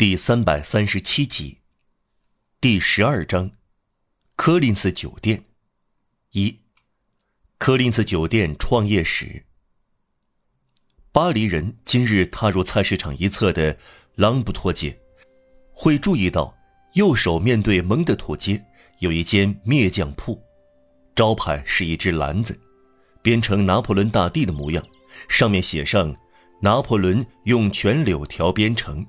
第三百三十七集，第十二章，柯林斯酒店。一，柯林斯酒店创业史。巴黎人今日踏入菜市场一侧的朗布托街，会注意到右手面对蒙德图街有一间篾匠铺，招牌是一只篮子，编成拿破仑大帝的模样，上面写上“拿破仑用全柳条编成”。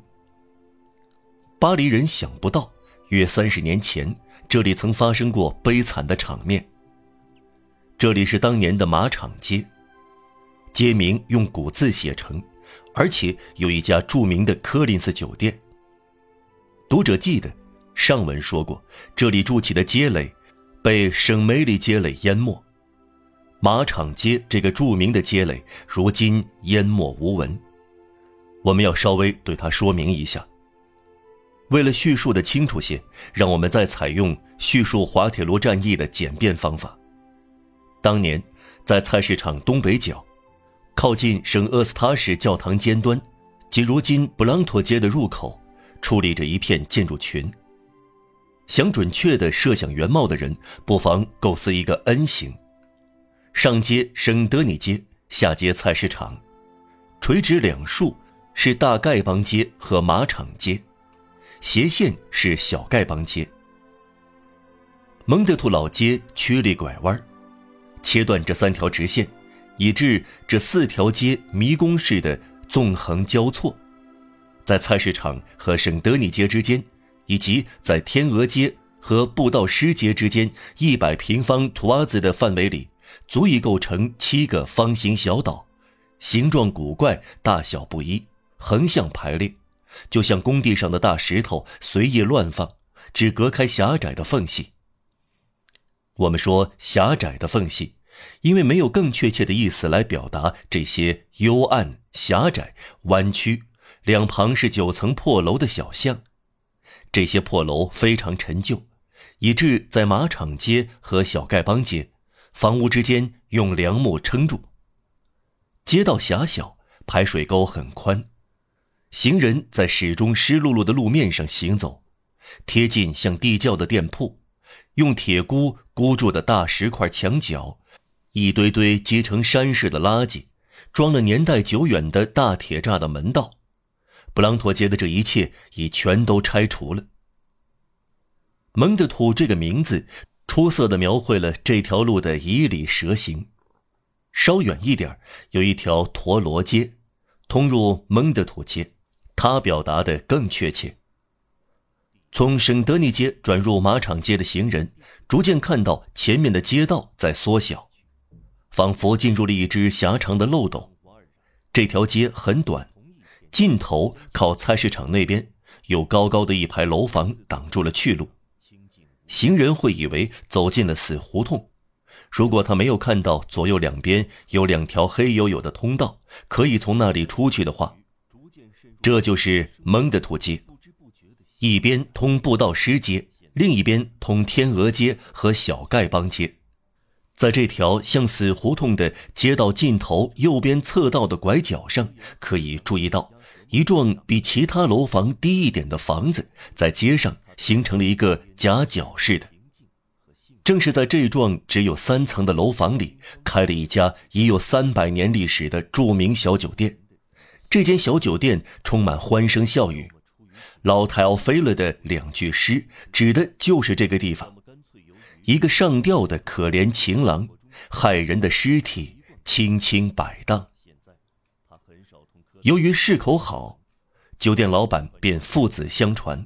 巴黎人想不到，约三十年前，这里曾发生过悲惨的场面。这里是当年的马场街，街名用古字写成，而且有一家著名的柯林斯酒店。读者记得，上文说过，这里筑起的街垒被圣梅里街垒淹没，马场街这个著名的街垒如今淹没无闻。我们要稍微对它说明一下。为了叙述的清楚些，让我们再采用叙述滑铁卢战役的简便方法。当年，在菜市场东北角，靠近圣厄斯塔什教堂尖端，即如今布朗托街的入口，矗立着一片建筑群。想准确地设想原貌的人，不妨构思一个 N 形：上街圣德尼街，下街菜市场，垂直两竖是大丐帮街和马场街。斜线是小丐帮街。蒙德图老街曲里拐弯，切断这三条直线，以致这四条街迷宫似的纵横交错。在菜市场和圣德尼街之间，以及在天鹅街和布道师街之间一百平方图瓦子的范围里，足以构成七个方形小岛，形状古怪，大小不一，横向排列。就像工地上的大石头随意乱放，只隔开狭窄的缝隙。我们说狭窄的缝隙，因为没有更确切的意思来表达这些幽暗、狭窄、弯曲，两旁是九层破楼的小巷。这些破楼非常陈旧，以致在马场街和小丐帮街，房屋之间用梁木撑住。街道狭小，排水沟很宽。行人在始终湿漉漉的路面上行走，贴近像地窖的店铺，用铁箍箍住的大石块墙角，一堆堆积成山似的垃圾，装了年代久远的大铁栅的门道，布朗托街的这一切已全都拆除了。蒙德土这个名字，出色的描绘了这条路的以里蛇形。稍远一点，有一条陀螺街，通入蒙德土街。他表达的更确切。从圣德尼街转入马场街的行人，逐渐看到前面的街道在缩小，仿佛进入了一只狭长的漏斗。这条街很短，尽头靠菜市场那边有高高的一排楼房挡住了去路，行人会以为走进了死胡同。如果他没有看到左右两边有两条黑黝黝的通道，可以从那里出去的话。这就是蒙德土街，一边通布道师街，另一边通天鹅街和小丐帮街。在这条像死胡同的街道尽头右边侧道的拐角上，可以注意到一幢比其他楼房低一点的房子，在街上形成了一个夹角式的。正是在这幢只有三层的楼房里，开了一家已有三百年历史的著名小酒店。这间小酒店充满欢声笑语，老太奥菲勒的两句诗指的就是这个地方。一个上吊的可怜情郎，害人的尸体轻轻摆荡。由于市口好，酒店老板便父子相传。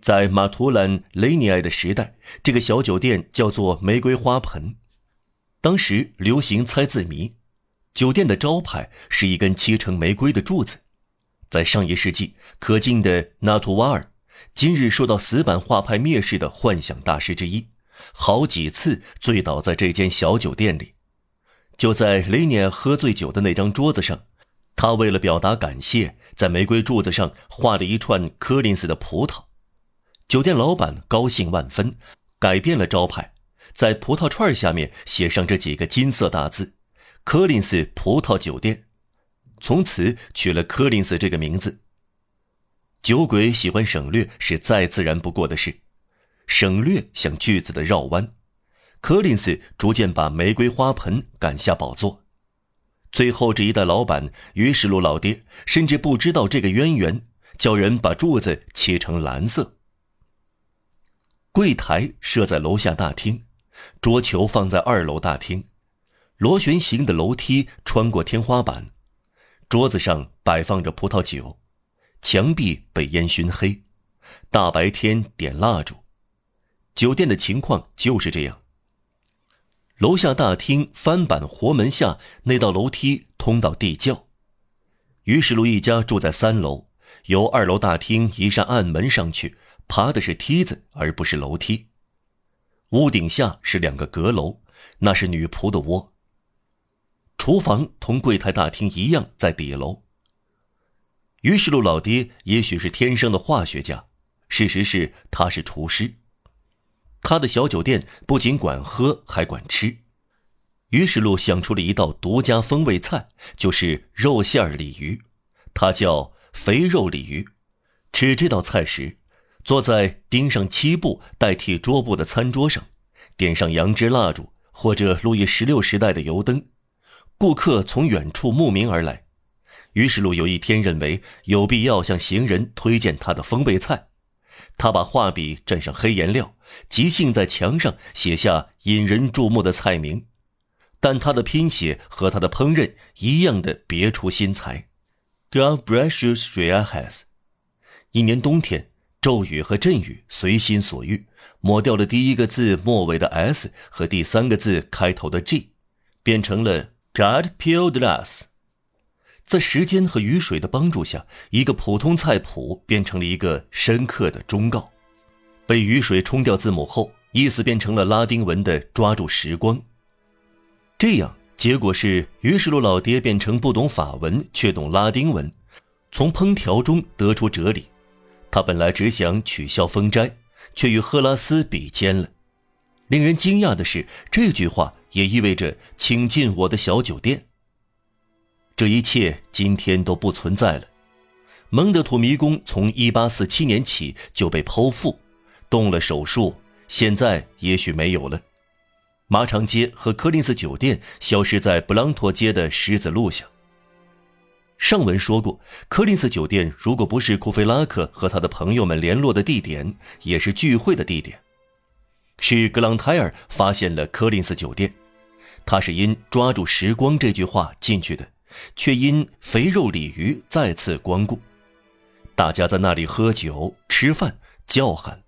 在马图兰雷尼埃的时代，这个小酒店叫做玫瑰花盆。当时流行猜字谜。酒店的招牌是一根漆成玫瑰的柱子，在上一世纪可敬的纳图瓦尔，今日受到死板画派蔑视的幻想大师之一，好几次醉倒在这间小酒店里。就在雷涅喝醉酒的那张桌子上，他为了表达感谢，在玫瑰柱子上画了一串柯林斯的葡萄。酒店老板高兴万分，改变了招牌，在葡萄串下面写上这几个金色大字。柯林斯葡萄酒店，从此取了柯林斯这个名字。酒鬼喜欢省略是再自然不过的事，省略像句子的绕弯。柯林斯逐渐把玫瑰花盆赶下宝座，最后这一代老板于是路老爹甚至不知道这个渊源，叫人把柱子切成蓝色。柜台设在楼下大厅，桌球放在二楼大厅，螺旋形的楼梯穿过天花板，桌子上摆放着葡萄酒。墙壁被烟熏黑，大白天点蜡烛，酒店的情况就是这样。楼下大厅翻板活门下那道楼梯通到地窖。于是路一家住在三楼，由二楼大厅一扇暗门上去，爬的是梯子而不是楼梯。屋顶下是两个阁楼，那是女仆的窝。厨房同柜台大厅一样在底楼。于是路老爹也许是天生的化学家，事实是他是厨师。他的小酒店不仅管喝还管吃。于是路想出了一道独家风味菜，就是肉馅儿鲤鱼，它叫肥肉鲤鱼。吃这道菜时，坐在钉上漆布代替桌布的餐桌上，点上杨枝蜡烛或者路易十六时代的油灯，顾客从远处慕名而来。于是路有一天认为有必要向行人推荐他的风味菜，他把画笔蘸上黑颜料，即兴在墙上写下引人注目的菜名，但他的拼写和他的烹饪一样的别出心裁。God bless you, Ria has。一年冬天，骤雨和阵雨随心所欲，抹掉了第一个字末尾的 s 和第三个字开头的 g，变成了 God peeled us。在时间和雨水的帮助下，一个普通菜谱变成了一个深刻的忠告。被雨水冲掉字母后，意思变成了拉丁文的“抓住时光”。这样，结果是于是路老爹变成不懂法文却懂拉丁文，从烹调中得出哲理。他本来只想取消封斋，却与赫拉斯比肩了。令人惊讶的是，这句话也意味着“请进我的小酒店”。这一切今天都不存在了。蒙德土迷宫从1847年起就被剖腹，动了手术，现在也许没有了。马场街和柯林斯酒店消失在布朗托街的石子路上。上文说过，柯林斯酒店如果不是库菲拉克和他的朋友们联络的地点，也是聚会的地点。是格朗泰尔发现了柯林斯酒店，他是因“抓住时光”这句话进去的。却因肥肉鲤鱼再次光顾，大家在那里喝酒、吃饭、叫喊，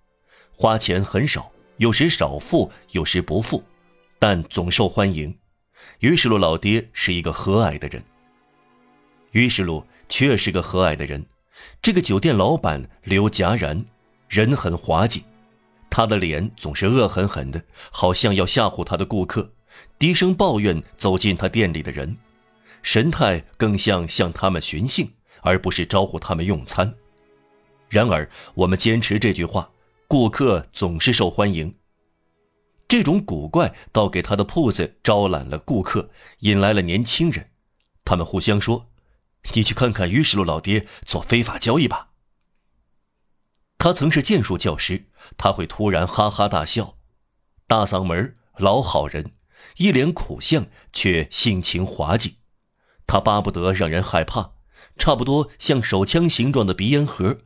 花钱很少，有时少付，有时不付，但总受欢迎。于是路老爹是一个和蔼的人。于是路确是个和蔼的人。这个酒店老板刘戛然，人很滑稽，他的脸总是恶狠狠的，好像要吓唬他的顾客，低声抱怨走进他店里的人。神态更像向他们寻衅，而不是招呼他们用餐。然而，我们坚持这句话：顾客总是受欢迎。这种古怪倒给他的铺子招揽了顾客，引来了年轻人。他们互相说：“你去看看于石路老爹做非法交易吧。”他曾是剑术教师，他会突然哈哈大笑，大嗓门，老好人，一脸苦相，却性情滑稽。他巴不得让人害怕，差不多像手枪形状的鼻烟盒，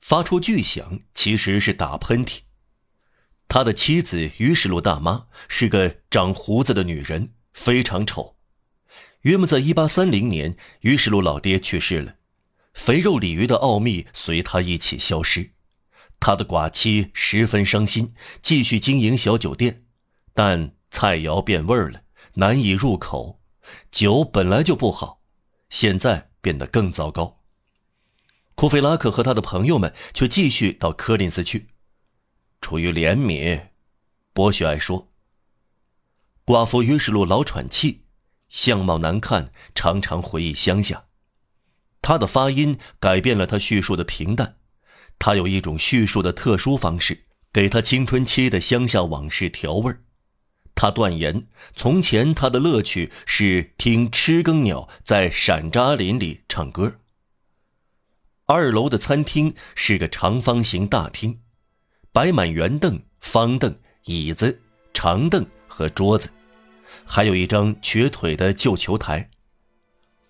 发出巨响，其实是打喷嚏。他的妻子于是路大妈是个长胡子的女人，非常丑。约莫在一八三零年，于是路老爹去世了，肥肉鲤鱼的奥秘随他一起消失。他的寡妻十分伤心，继续经营小酒店，但菜肴变味了，难以入口。酒本来就不好，现在变得更糟糕。库菲拉克和他的朋友们却继续到柯林斯去，出于怜悯，博学爱说。寡妇于是路老喘气，相貌难看，常常回忆乡下。他的发音改变了他叙述的平淡，他有一种叙述的特殊方式，给他青春期的乡下往事调味儿。他断言，从前他的乐趣是听知更鸟在闪扎林里唱歌。二楼的餐厅是个长方形大厅，摆满圆凳、方凳、椅子、长凳和桌子，还有一张瘸腿的旧球台。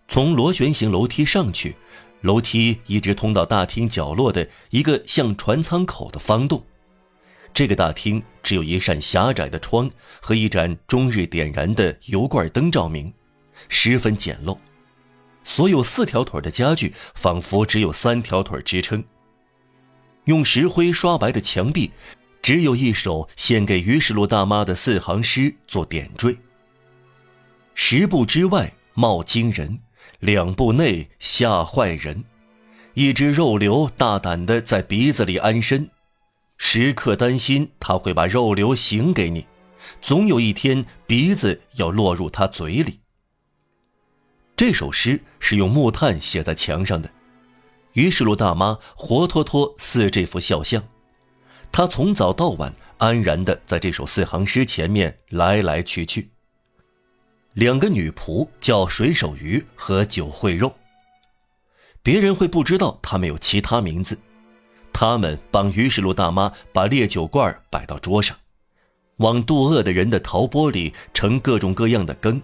从螺旋形楼梯上去，楼梯一直通到大厅角落的一个像船舱口的方洞。这个大厅只有一扇狭窄的窗和一盏终日点燃的油罐灯照明，十分简陋。所有四条腿的家具仿佛只有三条腿支撑。用石灰刷白的墙壁，只有一首献给于世禄大妈的四行诗做点缀。十步之外冒惊人，两步内吓坏人。一只肉瘤大胆的在鼻子里安身，时刻担心他会把肉瘤行给你，总有一天鼻子要落入他嘴里。这首诗是用木炭写在墙上的，于是陆大妈活脱脱似这幅肖像，她从早到晚安然的在这首四行诗前面来来去去。两个女仆叫水手鱼和酒会肉，别人会不知道他们有其他名字，他们帮于世禄大妈把烈酒罐摆到桌上，往肚饿的人的陶钵里盛各种各样的羹。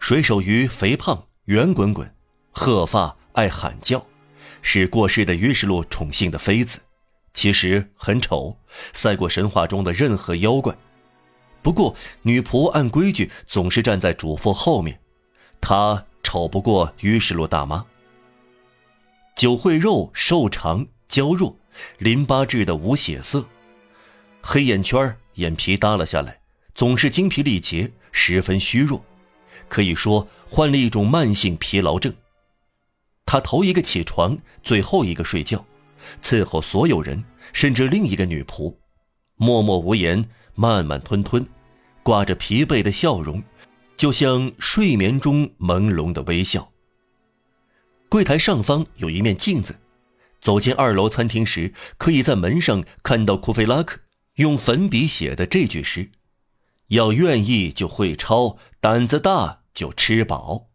水手鱼肥胖圆滚滚，褐发爱喊叫，是过世的于世禄宠幸的妃子，其实很丑，赛过神话中的任何妖怪。不过女仆按规矩总是站在主妇后面，她丑不过于世禄大妈。酒会肉瘦长娇弱，淋巴质的无血色，黑眼圈眼皮耷拉下来，总是精疲力竭，十分虚弱。可以说患了一种慢性疲劳症。他头一个起床，最后一个睡觉，伺候所有人，甚至另一个女仆，默默无言，慢慢吞吞，挂着疲惫的笑容，就像睡眠中朦胧的微笑。柜台上方有一面镜子，走进二楼餐厅时，可以在门上看到库菲拉克用粉笔写的这句诗。要愿意就会抄，胆子大就吃饱。